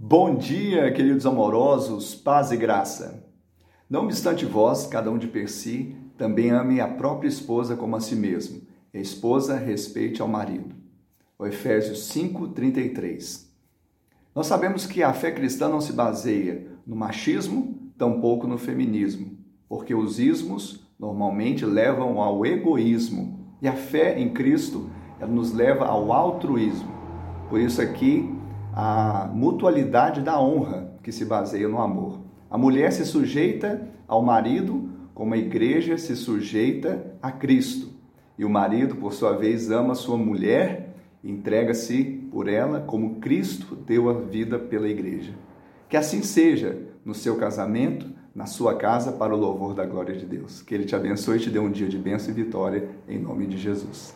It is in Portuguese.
Bom dia, queridos amorosos, paz e graça. Não obstante vós, cada um de per si, também ame a própria esposa como a si mesmo, e a esposa respeite ao marido. O Efésios 5:33. Nós sabemos que a fé cristã não se baseia no machismo, tampouco no feminismo, porque os ismos normalmente levam ao egoísmo, e a fé em Cristo nos leva ao altruísmo. Por isso aqui a mutualidade da honra que se baseia no amor. A mulher se sujeita ao marido como a igreja se sujeita a Cristo. E o marido, por sua vez, ama sua mulher entrega-se por ela como Cristo deu a vida pela igreja. Que assim seja no seu casamento, na sua casa, para o louvor da glória de Deus. Que Ele te abençoe e te dê um dia de bênção e vitória, em nome de Jesus.